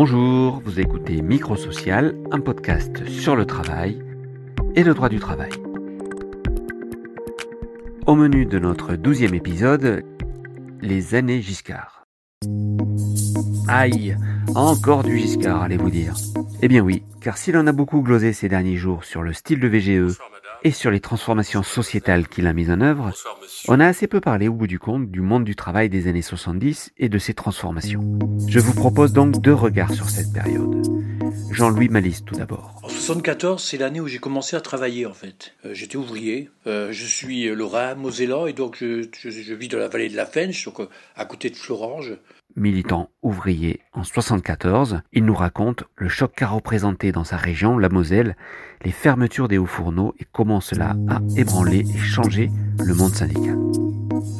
Bonjour, vous écoutez Microsocial, un podcast sur le travail et le droit du travail. Au menu de notre douzième épisode, les années Giscard. Aïe, encore du Giscard, allez-vous dire. Eh bien oui, car s'il en a beaucoup glosé ces derniers jours sur le style de VGE et sur les transformations sociétales qu'il a mises en œuvre, on a assez peu parlé au bout du compte du monde du travail des années 70 et de ses transformations. Je vous propose donc deux regards sur cette période. Jean-Louis Malice tout d'abord. En 74, c'est l'année où j'ai commencé à travailler en fait. Euh, j'étais ouvrier. Euh, je suis lorrain, mosellan et donc je, vis dans la vallée de la Fench, donc euh, à côté de Florange militant ouvrier en 74, il nous raconte le choc qu'a représenté dans sa région, la Moselle, les fermetures des hauts fourneaux et comment cela a ébranlé et changé le monde syndical.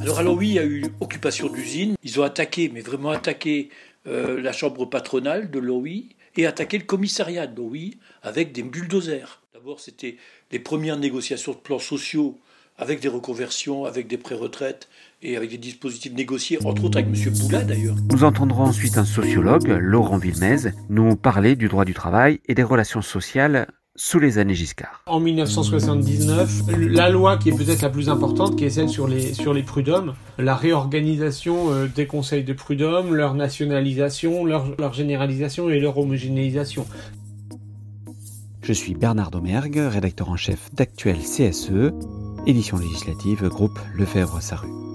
Alors, alors oui, il y a eu occupation d'usine. Ils ont attaqué, mais vraiment attaqué euh, la chambre patronale de l'OI et attaqué le commissariat de l'OI avec des bulldozers. D'abord, c'était les premières négociations de plans sociaux avec des reconversions, avec des pré-retraites et avec des dispositifs négociés, entre autres avec M. Boula d'ailleurs. Nous entendrons ensuite un sociologue, Laurent Villemez, nous parler du droit du travail et des relations sociales sous les années Giscard. En 1979, la loi qui est peut-être la plus importante, qui est celle sur les, sur les prud'hommes, la réorganisation euh, des conseils de prud'hommes, leur nationalisation, leur, leur généralisation et leur homogénéisation. Je suis Bernard Domergue, rédacteur en chef d'Actuel CSE édition législative, groupe Lefebvre-Saru.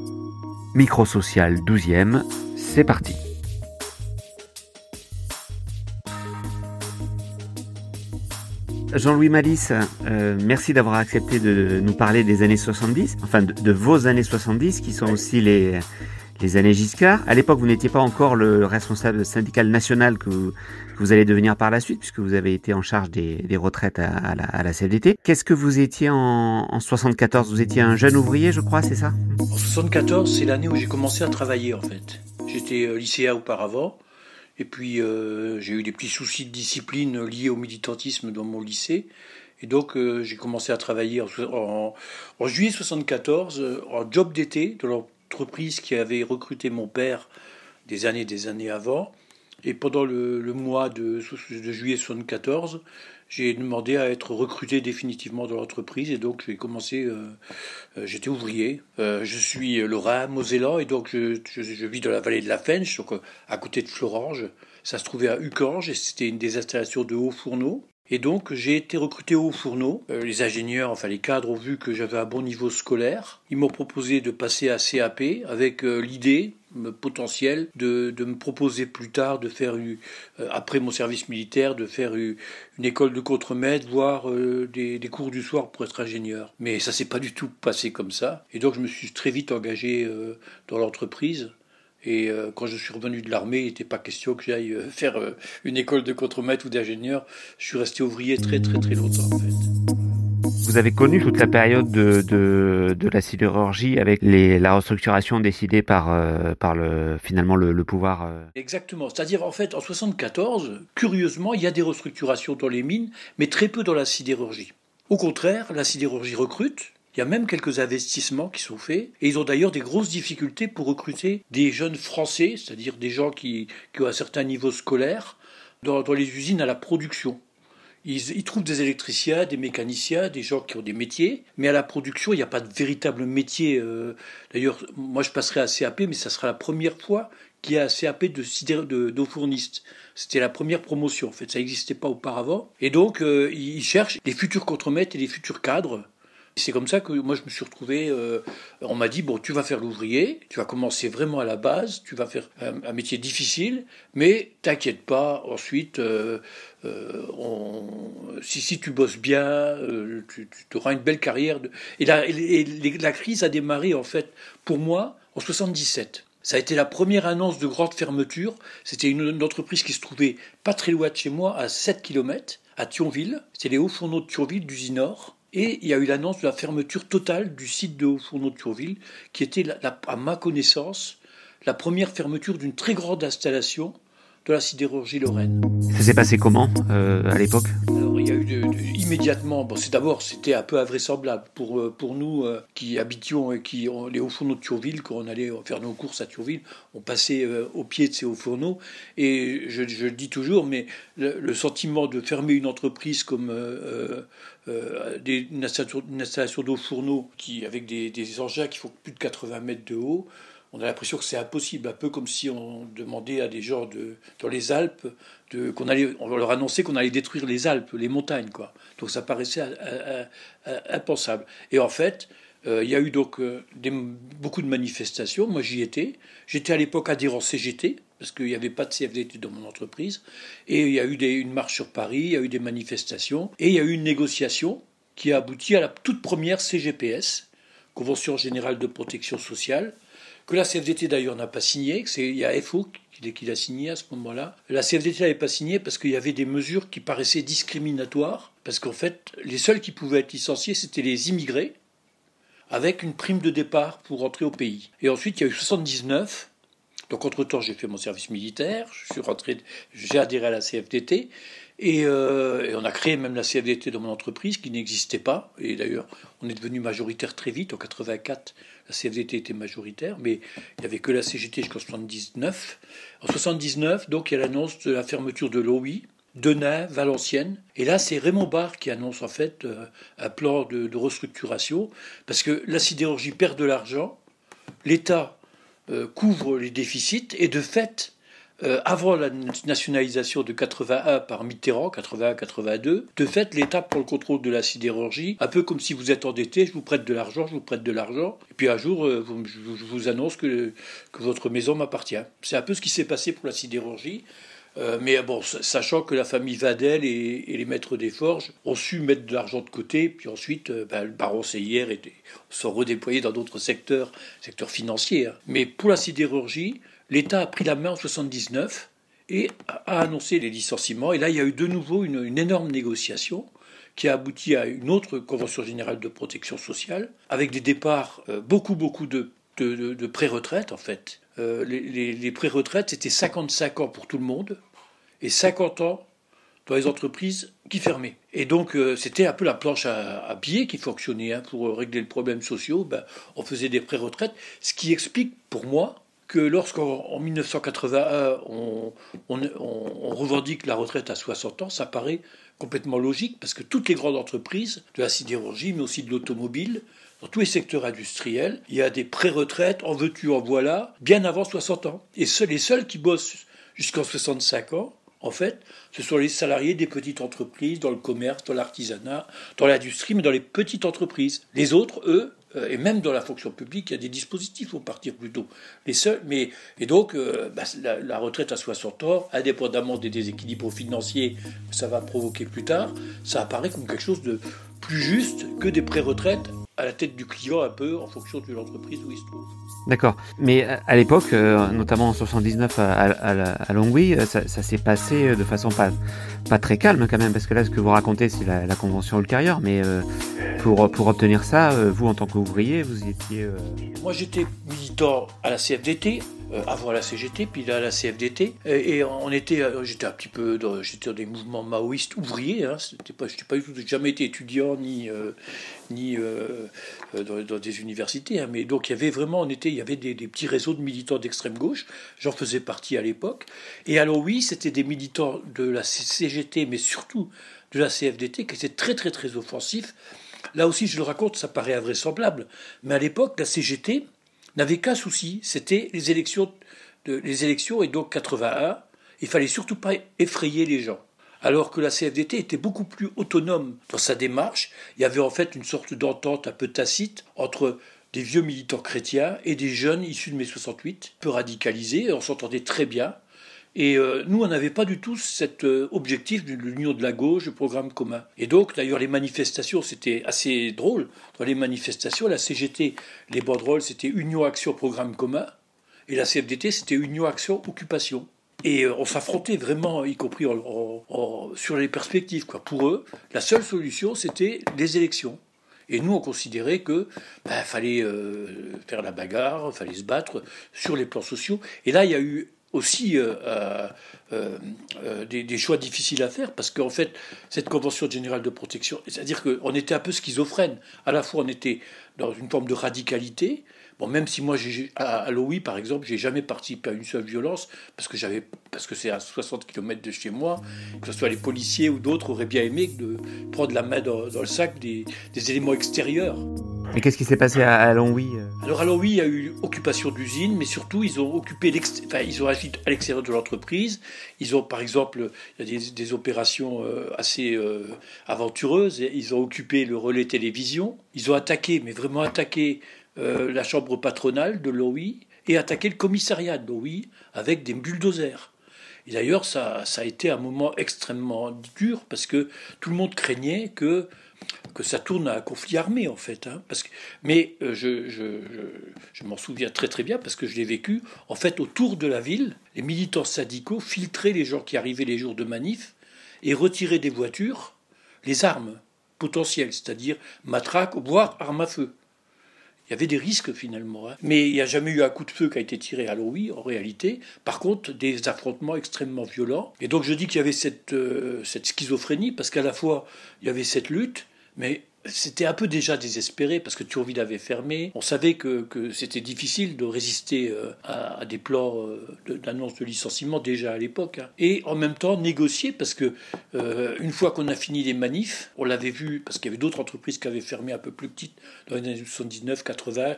Microsocial 12e, c'est parti. Jean-Louis Malice, euh, merci d'avoir accepté de nous parler des années 70, enfin de vos années 70 qui sont aussi les, les années Giscard. À l'époque, vous n'étiez pas encore le responsable syndical national que vous, allez devenir par la suite, puisque vous avez été en charge des, retraites à, la, CFDT. Qu'est-ce que vous étiez en, en 74 Vous étiez un jeune ouvrier, je crois, c'est ça? En 74, c'est l'année où j'ai commencé à travailler, en fait. J'étais euh, lycéen auparavant. Et puis, euh, j'ai eu des petits soucis de discipline liés au militantisme dans mon lycée. Et donc, euh, j'ai commencé à travailler en, en, juillet 74, en job d'été, de entreprise qui avait recruté mon père des années des années avant. Et pendant le, mois de, juillet 74, j'ai demandé à être recruté définitivement dans l'entreprise et donc j'ai commencé, euh, euh, j'étais ouvrier. Euh, je suis lorrain, mosellan et donc je, vis dans la vallée de la Fench, donc à côté de Florange. Ça se trouvait à Ucange et c'était une des installations de hauts fourneaux. Et donc j'ai été recruté au fourneau. Euh, les ingénieurs, enfin les cadres ont vu que j'avais un bon niveau scolaire. Ils m'ont proposé de passer à CAP avec euh, l'idée potentielle de, de, me proposer plus tard de faire, euh, après mon service militaire, de faire une école de contremaître, voire des, des, cours du soir pour être ingénieur. Mais ça s'est pas du tout passé comme ça. Et donc je me suis très vite engagé dans l'entreprise. Et euh, quand je suis revenu de l'armée, il n'était pas question que j'aille euh, faire euh, une école de contremaître ou d'ingénieur. Je suis resté ouvrier très très très longtemps en fait. Vous avez connu toute la période de, de, de la sidérurgie avec les, la restructuration décidée par, par le, finalement le, le pouvoir. Exactement. C'est-à-dire en fait en 74, curieusement, il y a des restructurations dans les mines, mais très peu dans la sidérurgie. Au contraire, la sidérurgie recrute, il y a même quelques investissements qui sont faits et ils ont d'ailleurs des grosses difficultés pour recruter des jeunes Français, c'est-à-dire des gens qui, ont un certain niveau scolaire, dans, les usines à la production. Ils, trouvent des électriciens, des mécaniciens, des gens qui ont des métiers, mais à la production, il n'y a pas de véritable métier. Euh. D'ailleurs, moi, je passerai à CAP, mais ça sera la première fois qu'il y a un CAP de d'eau fourniste. C'était la première promotion, en fait, ça n'existait pas auparavant. Et donc, euh, ils cherchent les futurs contremaîtres et les futurs cadres c'est comme ça que moi je me suis retrouvé. Euh, on m'a dit bon, tu vas faire l'ouvrier, tu vas commencer vraiment à la base, tu vas faire un, métier difficile, mais t'inquiète pas. Ensuite, euh, euh, si, si tu bosses bien, tu, auras une belle carrière. Et, la, la crise a démarré en fait pour moi en 77. Ça a été la première annonce de grande fermeture. C'était une, une, entreprise qui se trouvait pas très loin de chez moi, à 7 km, à Thionville. C'était les hauts fourneaux de Thionville, d'Usinor. Et il y a eu l'annonce de la fermeture totale du site de Haut-Fourneau de Turville, qui était, à ma connaissance, la première fermeture d'une très grande installation de la sidérurgie lorraine. Ça s'est passé comment euh, à l'époque Alors il y a eu immédiatement, bon, c'est d'abord c'était un peu invraisemblable pour, euh, pour nous euh, qui habitions et qui on, les hauts fourneaux de Thionville, quand on allait faire nos courses à Thionville, on passait au pied de ces hauts fourneaux et je, je le dis toujours, mais le, sentiment de fermer une entreprise comme des, une installation, d'eau fourneaux qui avec des, des engins qui font plus de 80 mètres de haut, on a l'impression que c'est impossible, un peu comme si on demandait à des gens dans les Alpes, qu'on allait, on leur annonçait qu'on allait détruire les Alpes, les montagnes, quoi. Donc ça paraissait euh, euh, euh, impensable. Et en fait, il y a eu donc beaucoup de manifestations. Moi, j'y étais. J'étais à l'époque adhérent CGT, parce qu'il n'y avait pas de CFDT dans mon entreprise. Et il y a eu une marche sur Paris, il y a eu des manifestations, et il y a eu une négociation qui a abouti à la toute première CGPS, Convention générale de protection sociale, que la CFDT d'ailleurs n'a pas signé, il y a FO qui, l'a signé à ce moment-là. La CFDT n'avait pas signé parce qu'il y avait des mesures qui paraissaient discriminatoires, parce qu'en fait, les seuls qui pouvaient être licenciés, c'était les immigrés, avec une prime de départ pour entrer au pays. Et ensuite, il y a eu 79. Donc, entre-temps, j'ai fait mon service militaire, j'ai adhéré à la CFDT, euh, et, on a créé même la CFDT dans mon entreprise qui n'existait pas. Et d'ailleurs, on est devenu majoritaire très vite. En 84, la CFDT était majoritaire, mais il n'y avait que la CGT jusqu'en 79. En 79, donc, il y a l'annonce de la fermeture de l'OI, Denain, Valenciennes. Et là, c'est Raymond Barre qui annonce en fait euh, un plan de, restructuration, parce que la sidérurgie perd de l'argent, l'État euh, couvre les déficits, et de fait, euh, avant la nationalisation de 81 par Mitterrand, 81-82, de fait, l'État prend le contrôle de la sidérurgie, un peu comme si vous êtes endetté, je vous prête de l'argent, je vous prête de l'argent, et puis un jour, euh, je vous annonce que, votre maison m'appartient. C'est un peu ce qui s'est passé pour la sidérurgie. Euh, mais bon, sachant que la famille Vadel et, les maîtres des forges ont su mettre de l'argent de côté, puis ensuite, ben, le baron Seyer sont redéployés dans d'autres secteurs, secteurs financiers. Hein. Mais pour la sidérurgie, l'État a pris la main en 79 et a annoncé les licenciements. Et là, il y a eu de nouveau une, énorme négociation qui a abouti à une autre convention générale de protection sociale, avec des départs, euh, beaucoup, beaucoup de, de, pré-retraite, en fait. Euh, les, pré-retraites, c'était 55 ans pour tout le monde et 50 ans dans les entreprises qui fermaient. Et donc, euh, c'était un peu la planche à, à billets qui fonctionnait. Hein, pour régler le problème social, ben, on faisait des pré-retraites, ce qui explique pour moi que lorsqu'en 1981 on, revendique la retraite à 60 ans, ça paraît complètement logique parce que toutes les grandes entreprises de la sidérurgie, mais aussi de l'automobile, dans tous les secteurs industriels, il y a des pré-retraites, en veux-tu, en voilà, bien avant 60 ans. Et les seuls qui bossent jusqu'en 65 ans, en fait, ce sont les salariés des petites entreprises, dans le commerce, dans l'artisanat, dans l'industrie, mais dans les petites entreprises. Les autres, eux, et même dans la fonction publique, il y a des dispositifs pour partir plus tôt. Mais, et donc, euh, bah, la, retraite à 60 ans, indépendamment des déséquilibres financiers que ça va provoquer plus tard, ça apparaît comme quelque chose de plus juste que des pré-retraites à la tête du client un peu en fonction de l'entreprise où il se trouve. D'accord. Mais euh, à l'époque, euh, notamment en 79 à, à, Longwy, euh, ça, s'est passé de façon pas, pas très calme quand même, parce que là, ce que vous racontez, c'est la, la, convention ultérieure, mais pour, pour obtenir ça, vous, en tant qu'ouvrier, vous étiez... Moi, j'étais militant à la CFDT, euh, avant la CGT, puis là la CFDT. Et, on était, euh, j'étais un petit peu, j'étais dans des mouvements maoïstes ouvriers. Hein, c'était pas, du tout, jamais été étudiant ni euh, ni dans, des universités. Hein, mais donc il y avait vraiment, on était, il y avait des, petits réseaux de militants d'extrême gauche. J'en faisais partie à l'époque. Et alors oui, c'était des militants de la CGT, mais surtout de la CFDT, qui étaient très très très offensifs. Là aussi, je le raconte, ça paraît invraisemblable. Mais à l'époque, la CGT, n'avait qu'un souci, c'était les élections, les élections et donc 81. Il fallait surtout pas effrayer les gens. Alors que la CFDT était beaucoup plus autonome dans sa démarche. Il y avait en fait une sorte d'entente un peu tacite entre des vieux militants chrétiens et des jeunes issus de mai 68, peu radicalisés, on s'entendait très bien. Et euh, nous, on n'avait pas du tout cet euh, objectif de l'union de la gauche, le programme commun. Et donc, d'ailleurs, les manifestations, c'était assez drôle. Dans les manifestations, la CGT, les banderoles, c'était Union Action Programme commun. Et la CFDT, c'était Union Action Occupation. Et euh, on s'affrontait vraiment, y compris sur les perspectives. Quoi. Pour eux, la seule solution, c'était les élections. Et nous, on considérait que ben, fallait faire la bagarre, fallait se battre sur les plans sociaux. Et là, il y a eu aussi des, des, choix difficiles à faire parce qu'en fait, cette convention générale de protection, c'est-à-dire qu'on était un peu schizophrène. À la fois, on était dans une forme de radicalité, Bon, même si moi, à l'OI, par exemple, j'ai jamais participé à une seule violence, parce que j'avais, parce que c'est à 60 km de chez moi, que ce soit les policiers ou d'autres auraient bien aimé de prendre la main dans, le sac des, éléments extérieurs. Et qu'est-ce qui s'est passé à, Longwy euh Alors à Longwy, il y a eu occupation d'usine, mais surtout ils ont occupé, agi à l'extérieur de l'entreprise. Ils ont, par exemple, des, opérations euh, assez euh, aventureuses. Ils ont occupé le relais télévision. Ils ont attaqué, mais vraiment attaqué la chambre patronale de l'OI et attaquer le commissariat de l'OI avec des bulldozers. Et d'ailleurs, ça, a été un moment extrêmement dur parce que tout le monde craignait que, que ça tourne à un conflit armé, en fait. Hein, parce que, mais euh, je, m'en souviens très très bien parce que je l'ai vécu. En fait, autour de la ville, les militants syndicaux filtraient les gens qui arrivaient les jours de manif et retiraient des voitures les armes potentielles, c'est-à-dire matraques, voire armes à feu. Il y avait des risques finalement. Hein. Mais il n'y a jamais eu un coup de feu qui a été tiré à l'OI en réalité. Par contre, des affrontements extrêmement violents. Et donc je dis qu'il y avait cette, euh, cette schizophrénie parce qu'à la fois il y avait cette lutte, mais c'était un peu déjà désespéré parce que Thionville avait fermé. On savait que, c'était difficile de résister euh, à, des plans euh, d'annonce de licenciement déjà à l'époque. Hein. Et en même temps négocier parce que euh, une fois qu'on a fini les manifs, on l'avait vu parce qu'il y avait d'autres entreprises qui avaient fermé un peu plus petites dans les années 79, 80.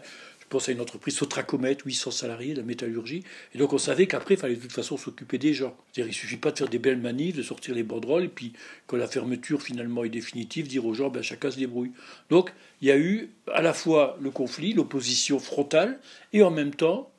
Pense à une entreprise Sotracomet, 800 salariés, la métallurgie. Et donc on savait qu'après, il fallait de toute façon s'occuper des gens. C'est-à-dire, il suffit pas de faire des belles manifs, de sortir les banderoles, et puis quand la fermeture finalement est définitive, dire aux gens, ben, chacun se débrouille. Donc il y a eu à la fois le conflit, l'opposition frontale, et en même temps,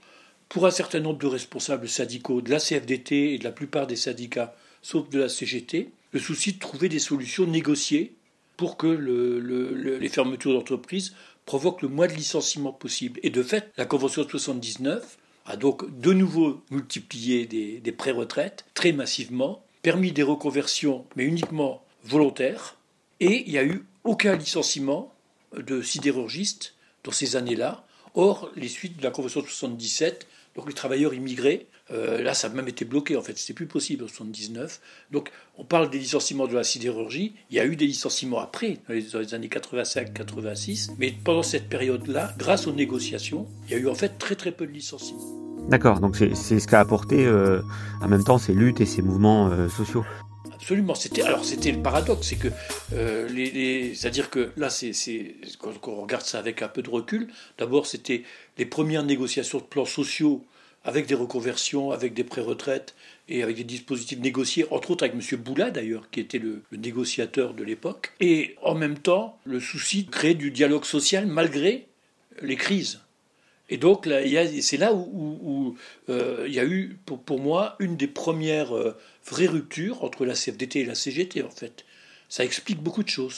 pour un certain nombre de responsables syndicaux de la CFDT et de la plupart des syndicats, sauf de la CGT, le souci de trouver des solutions négociées pour que les fermetures d'entreprises provoque le moins de licenciements possible. Et de fait, la Convention de 79 a donc de nouveau multiplié des, pré-retraites très massivement, permis des reconversions, mais uniquement volontaires, et il n'y a eu aucun licenciement de sidérurgistes dans ces années-là. Or, les suites de la Convention de 77, donc les travailleurs immigrés euh, là, ça a même été bloqué, en fait, c'était plus possible en 79. Donc, on parle des licenciements de la sidérurgie. Il y a eu des licenciements après, dans les, années 85-86, mais pendant cette période-là, grâce aux négociations, il y a eu en fait très très peu de licenciements. D'accord, donc c'est ce qu'a apporté euh, en même temps ces luttes et ces mouvements euh, sociaux. Absolument. C'était alors c'était le paradoxe, c'est que les, c'est-à-dire que là c'est quand, on regarde ça avec un peu de recul. D'abord c'était les premières négociations de plans sociaux avec des reconversions, avec des pré-retraites et avec des dispositifs négociés, entre autres avec M. Boula d'ailleurs, qui était le, négociateur de l'époque, et en même temps le souci de créer du dialogue social malgré les crises. Et donc c'est là où, euh, il y a eu pour, pour, moi une des premières euh, vraies ruptures entre la CFDT et la CGT en fait. Ça explique beaucoup de choses.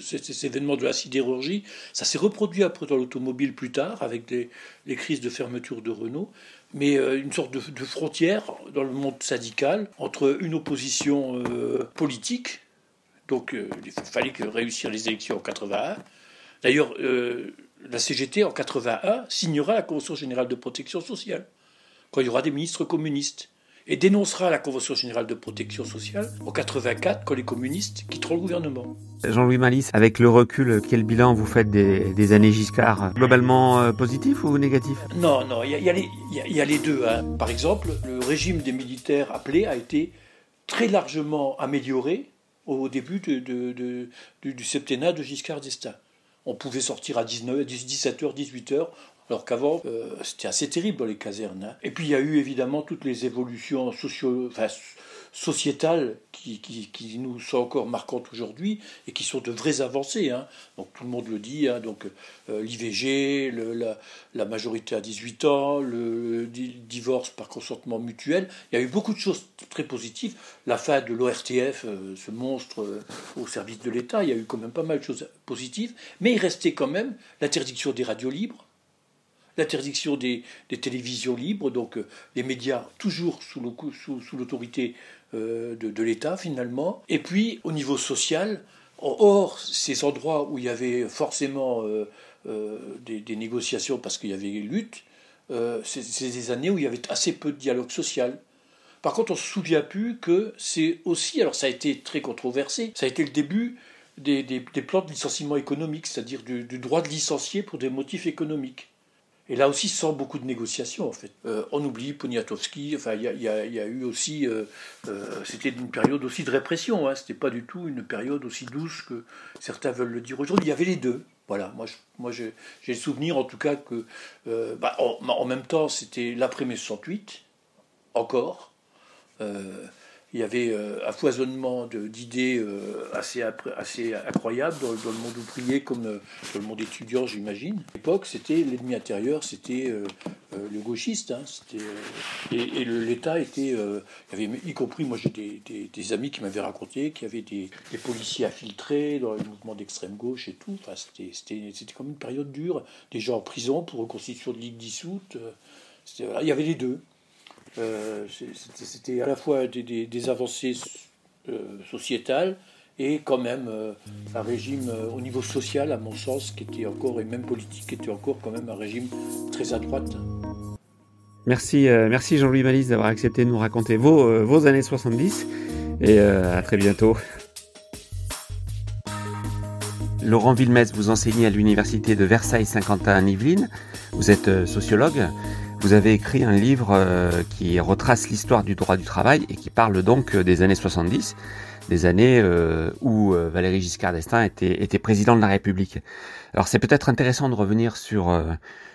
Cet événement de la sidérurgie, ça s'est reproduit après dans l'automobile plus tard, avec les crises de fermeture de Renault mais euh, une sorte de, frontière dans le monde syndical entre une opposition euh, politique, donc euh, il fallait que réussir les élections en 81. D'ailleurs, la CGT en 81 signera la Convention générale de protection sociale, quand il y aura des ministres communistes et dénoncera la Convention générale de protection sociale en 84 quand les communistes quitteront le gouvernement. Jean-Louis Malice, avec le recul, quel bilan vous faites des, années Giscard Globalement euh, positif ou négatif? Non, non, il y, a, les deux. Hein. Par exemple, le régime des militaires appelés a été très largement amélioré au début de, du, septennat de Giscard d'Estaing. On pouvait sortir à 19, 17h, 18h, alors qu'avant, euh, c'était assez terrible dans les casernes. Hein. Et puis il y a eu évidemment toutes les évolutions sociétales qui, nous sont encore marquantes aujourd'hui et qui sont de vraies avancées. Hein. Donc tout le monde le dit, hein. donc euh, l'IVG, la, la, majorité à 18 ans, le, divorce par consentement mutuel. Il y a eu beaucoup de choses très positives. La fin de l'ORTF, euh, ce monstre au service de l'État, il y a eu quand même pas mal de choses positives, mais il restait quand même l'interdiction des radios libres l'interdiction des, télévisions libres, donc euh, les médias toujours sous, l'autorité euh, de, l'État finalement. Et puis au niveau social, hors ces endroits où il y avait forcément euh, des, négociations parce qu'il y avait lutte, euh, c'est des années où il y avait assez peu de dialogue social. Par contre, on se souvient plus que c'est aussi, alors ça a été très controversé, ça a été le début des, plans de licenciement économique, c'est-à-dire du, droit de licencier pour des motifs économiques. Et là aussi, sans beaucoup de négociations, en fait. Euh, on oublie Poniatowski, enfin, il y, a, eu aussi. Euh, c'était une période aussi de répression, hein, c'était pas du tout une période aussi douce que certains veulent le dire aujourd'hui. Il y avait les deux. Voilà, moi, moi j'ai le souvenir en tout cas que, euh, bah, en, même temps, c'était l'après-mai 68, encore. Euh, il y avait euh, un foisonnement d'idées euh, assez, assez incroyable dans, le monde ouvrier comme euh, dans le monde étudiant, j'imagine. À l'époque, c'était l'ennemi intérieur, c'était le gauchiste. Hein, et, l'État était. y avait, y compris, moi j'ai des, amis qui m'avaient raconté qu'il y avait des, policiers infiltrés dans le mouvement d'extrême gauche et tout. Enfin, c'était comme une période dure. Des gens en prison pour reconstitution de ligue dissoute. il y avait les deux. Euh, c'était à la fois des, avancées euh, sociétales et quand même euh, un régime au niveau social, à mon sens, qui était encore, et même politique, qui était encore quand même un régime très à droite. Merci, merci Jean-Louis Malise d'avoir accepté de nous raconter vos, vos années 70 et à très bientôt. Laurent Villemez, vous enseignez à l'université de Versailles-Saint-Quentin à Yvelines. Vous êtes sociologue. Vous avez écrit un livre euh, qui retrace l'histoire du droit du travail et qui parle donc euh, des années 70, des années euh, où Valéry Giscard d'Estaing était, était président de la République. Alors c'est peut-être intéressant de revenir sur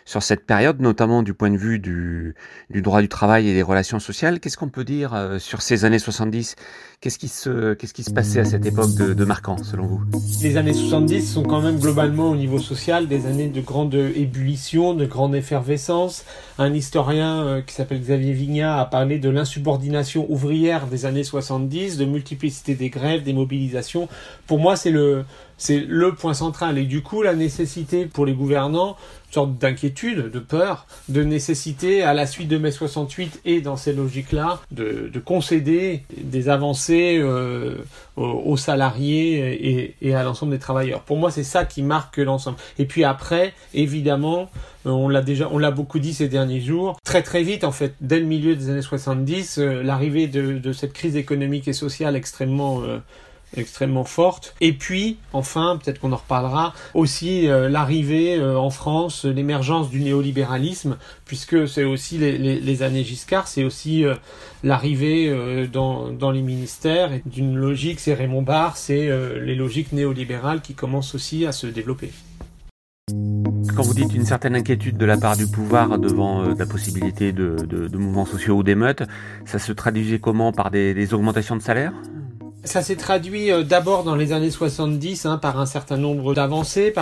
sur cette période, notamment du point de vue du, du droit du travail et des relations sociales. Qu'est-ce qu'on peut dire euh, sur ces années 70 Qu'est-ce qui, se, qu'est-ce qui se passait à cette époque de, de, marquant, selon vous? Les années 70 sont quand même globalement au niveau social des années de grande ébullition, de grande effervescence. Un historien euh, qui s'appelle Xavier Vignat a parlé de l'insubordination ouvrière des années 70, de multiplicité des grèves, des mobilisations. Pour moi, c'est le, c'est le point central. Et du coup, la nécessité pour les gouvernants sorte d'inquiétude, de peur, de nécessité à la suite de mai 68 et dans ces logiques-là de, concéder des avancées euh, aux, salariés et, à l'ensemble des travailleurs. Pour moi, c'est ça qui marque l'ensemble. Et puis après, évidemment, euh, on l'a déjà, on l'a beaucoup dit ces derniers jours, très très vite en fait, dès le milieu des années 70, euh, l'arrivée de, cette crise économique et sociale extrêmement extrêmement forte. Et puis, enfin, peut-être qu'on en reparlera, aussi euh, l'arrivée euh, en France, l'émergence du néolibéralisme, puisque c'est aussi les, années Giscard, c'est aussi euh, l'arrivée dans, dans, les ministères d'une logique, c'est Raymond Barre, c'est les logiques néolibérales qui commencent aussi à se développer. Quand vous dites une certaine inquiétude de la part du pouvoir devant la possibilité de, de, mouvements sociaux ou d'émeutes, ça se traduisait comment? Par des, des augmentations de salaire ça s'est traduit euh, d'abord dans les années 70 hein, par un certain nombre d'avancées,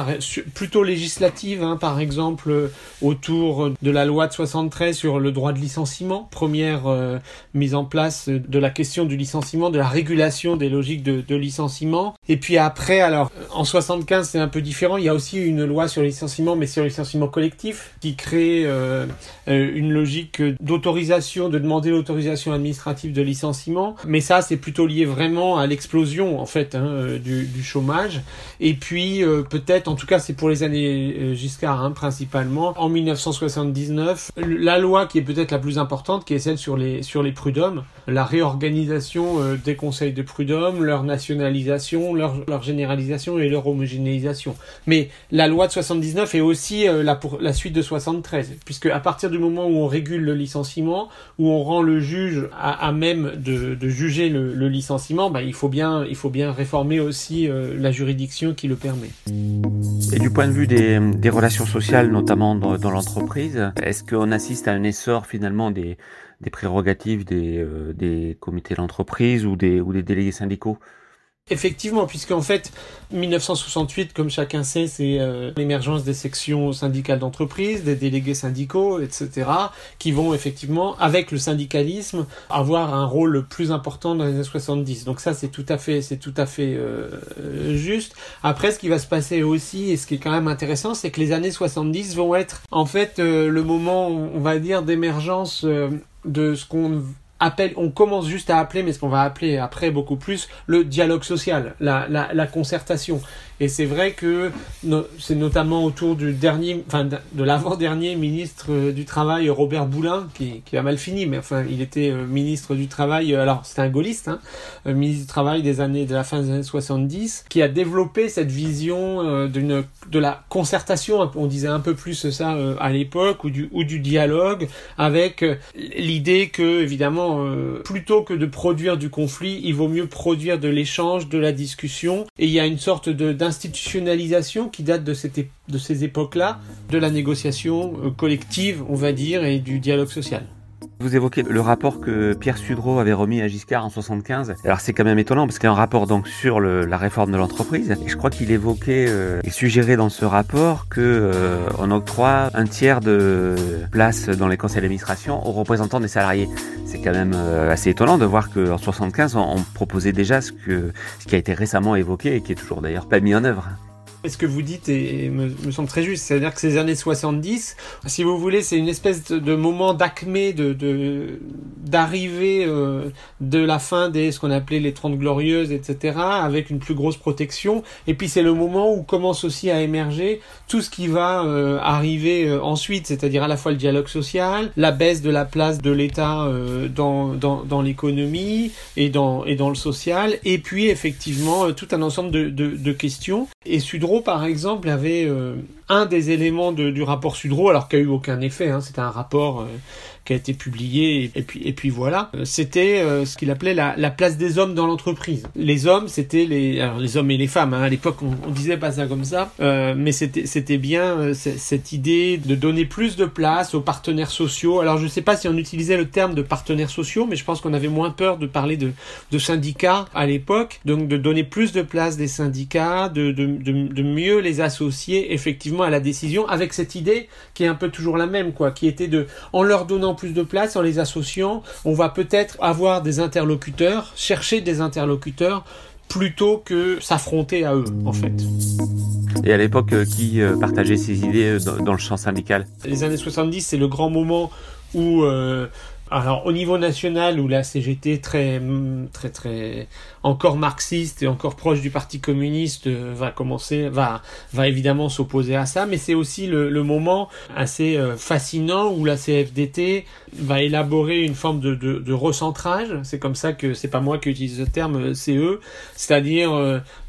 plutôt législatives, hein, par exemple euh, autour de la loi de 73 sur le droit de licenciement, première euh, mise en place de la question du licenciement, de la régulation des logiques de, de licenciement. Et puis après, alors en 75 c'est un peu différent, il y a aussi une loi sur le licenciement, mais sur le licenciement collectif, qui crée euh, une logique d'autorisation, de demander l'autorisation administrative de licenciement. Mais ça c'est plutôt lié vraiment à l'explosion en fait hein, euh, du, chômage. Et puis euh, peut-être, en tout cas c'est pour les années euh, Giscard hein, principalement, en 1979, la loi qui est peut-être la plus importante, qui est celle sur les sur les prud'hommes, la réorganisation des conseils de prud'hommes, leur nationalisation, leur, leur généralisation et leur homogénéisation. Mais la loi de 79 est aussi la, pour, la suite de 73, puisque à partir du moment où on régule le licenciement, où on rend le juge à, même de, juger le, le licenciement, bah, il, faut bien, il faut bien réformer aussi euh, la juridiction qui le permet. Et du point de vue des, relations sociales, notamment dans, dans l'entreprise, est-ce qu'on assiste à un essor finalement des, des prérogatives des, euh, des comités d'entreprise ou des, ou des délégués syndicaux? Effectivement, puisqu'en fait, 1968, comme chacun sait, c'est euh, l'émergence des sections syndicales d'entreprise, des délégués syndicaux, etc., qui vont effectivement, avec le syndicalisme, avoir un rôle plus important dans les années 70. Donc ça, c'est tout à fait, c'est tout à fait euh, juste. Après, ce qui va se passer aussi, et ce qui est quand même intéressant, c'est que les années 70 vont être, en fait, euh, le moment, on va dire, d'émergence de ce qu'on appelle, on commence juste à appeler, mais ce qu'on va appeler après beaucoup plus, le dialogue social, la, la, la concertation. Et c'est vrai que c'est notamment autour du dernier, enfin de l'avant-dernier ministre euh, du Travail, Robert Boulin, qui, qui, a mal fini, mais enfin il était euh, ministre du Travail, euh, alors c'était un gaulliste, hein, ministre du Travail des années de la fin des années 70, qui a développé cette vision d'une de la concertation, on disait un peu plus ça à l'époque, ou du, ou du dialogue, avec l'idée que évidemment plutôt que de produire du conflit, il vaut mieux produire de l'échange, de la discussion, et il y a une sorte de d'institutionnalisation qui date de ces époques-là, de la négociation euh, collective, on va dire, et du dialogue social. Vous évoquez le rapport que Pierre Sudreau avait remis à Giscard en 75. Alors c'est quand même étonnant parce qu'il y a un rapport donc sur la réforme de l'entreprise. Je crois qu'il évoquait euh, et suggérait dans ce rapport que euh, on octroie un tiers de place dans les conseils d'administration aux représentants des salariés. C'est quand même euh, assez étonnant de voir qu'en 75 on, on proposait déjà ce ce qui a été récemment évoqué et qui est toujours d'ailleurs pas mis en œuvre. Ce que vous dites et me, me, semble très juste, c'est-à-dire que ces années 70, si vous voulez, c'est une espèce de, moment d'acmé, de d'arrivée euh, de la fin des ce qu'on appelait les 30 glorieuses, etc., avec une plus grosse protection. Et puis c'est le moment où commence aussi à émerger tout ce qui va euh, arriver euh, ensuite, c'est-à-dire à la fois le dialogue social, la baisse de la place de l'État dans, dans, dans l'économie et dans, et dans le social, et puis effectivement tout un ensemble de, de, de questions. Et Par exemple, avait euh, un des éléments du rapport Sudreau, alors qu'il n'y a eu aucun effet, hein, c'était un rapport euh, qui a été publié, et puis, et puis voilà, euh, c'était euh, ce qu'il appelait la, la, place des hommes dans l'entreprise. Les hommes, c'était les, alors les hommes et les femmes, hein, à l'époque on, on, disait pas ça comme ça, euh, mais c'était, c'était bien cette idée de donner plus de place aux partenaires sociaux. Alors je sais pas si on utilisait le terme de partenaires sociaux, mais je pense qu'on avait moins peur de parler de, de syndicats à l'époque, donc de donner plus de place des syndicats, de, de, de, de mieux les associer effectivement à la décision, avec cette idée qui est un peu toujours la même, quoi, qui était de, en leur donnant plus de place, en les associant, on va peut-être avoir des interlocuteurs, chercher des interlocuteurs plutôt que s'affronter à eux, en fait. Et à l'époque, euh, qui euh, partageait ces idées euh, dans, le champ syndical? Les années 70, c'est le grand moment où alors au niveau national où la CGT très très très encore marxiste et encore proche du Parti communiste euh, va commencer va va évidemment s'opposer à ça. Mais c'est aussi le, le, moment assez euh, fascinant où la CFDT va élaborer une forme de, de, de recentrage. C'est comme ça que c'est pas moi qui utilise le terme euh, c'est eux. C'est-à-dire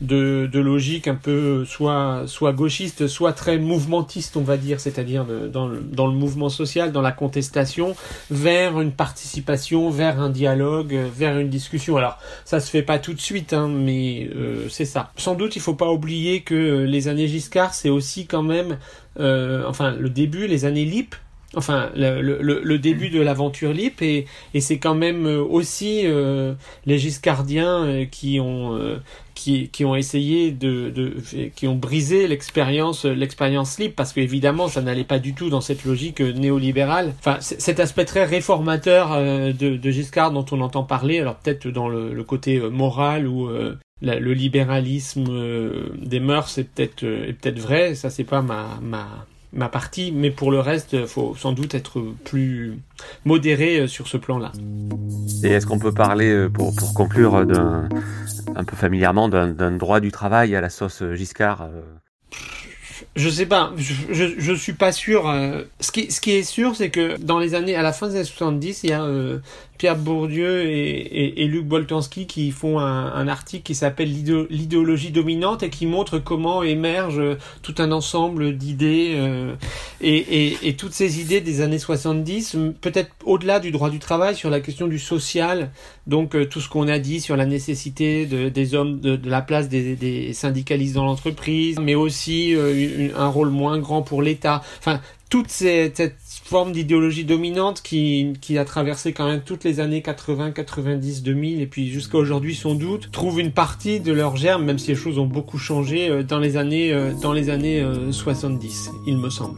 de, de logique un peu soit soit gauchiste soit très mouvementiste on va dire. C'est-à-dire dans le, dans le mouvement social dans la contestation vers une participation, vers un dialogue, vers une discussion. Alors, ça se fait pas tout de suite, hein, mais euh, c'est ça. Sans doute, il faut pas oublier que les années Giscard, c'est aussi quand même, euh, enfin, le début, les années LIP, enfin le, le, le, début de l'aventure LIP et, et c'est quand même aussi euh, les Giscardiens euh, qui ont euh, qui, qui ont essayé de, de qui ont brisé l'expérience l'expérience LIP parce qu'évidemment ça n'allait pas du tout dans cette logique néolibérale. Enfin cet aspect très réformateur de, de Giscard dont on entend parler alors peut-être dans le, le, côté moral ou le libéralisme des mœurs est peut-être est peut-être vrai. Ça c'est pas ma ma ma partie, mais pour le reste, il faut sans doute être plus modéré euh, sur ce plan-là. Et est-ce qu'on peut parler, euh, pour, pour conclure, d'un, un peu familièrement, d'un, droit du travail à la sauce Giscard euh? Je sais pas, je, je, je, suis pas sûr. ce, qui, ce qui est sûr, c'est que dans les années, à la fin des années 70, il y a Pierre Bourdieu et, et, Luc Boltanski qui font un, un article qui s'appelle l'idéologie dominante et qui montre comment émerge tout un ensemble d'idées euh, et, et, toutes ces idées des années 70, peut-être au-delà du droit du travail, sur la question du social, donc euh, tout ce qu'on a dit sur la nécessité de, des hommes, de, de la place des, des syndicalistes dans l'entreprise, mais aussi un rôle moins grand pour l'État. Enfin, toute cette forme d'idéologie dominante qui, a traversé quand même toutes les années 80, 90, 2000 et puis jusqu'à aujourd'hui sans doute, trouve une partie de leur germe, même si les choses ont beaucoup changé euh, dans les années, euh, dans les années 70, euh, il me semble.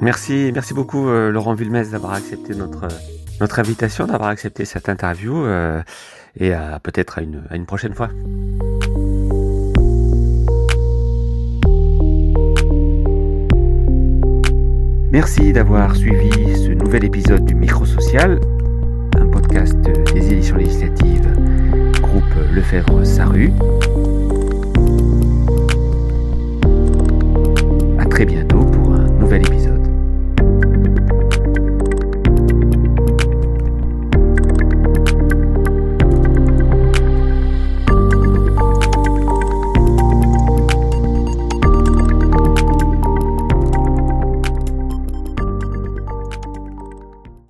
Merci, merci beaucoup Laurent Villemez d'avoir accepté notre, notre invitation, d'avoir accepté cette interview et peut-être à une, à une prochaine fois. Merci d'avoir suivi ce nouvel épisode du Microsocial, un podcast des éditions législatives groupe Lefebvre-Saru. À très bientôt pour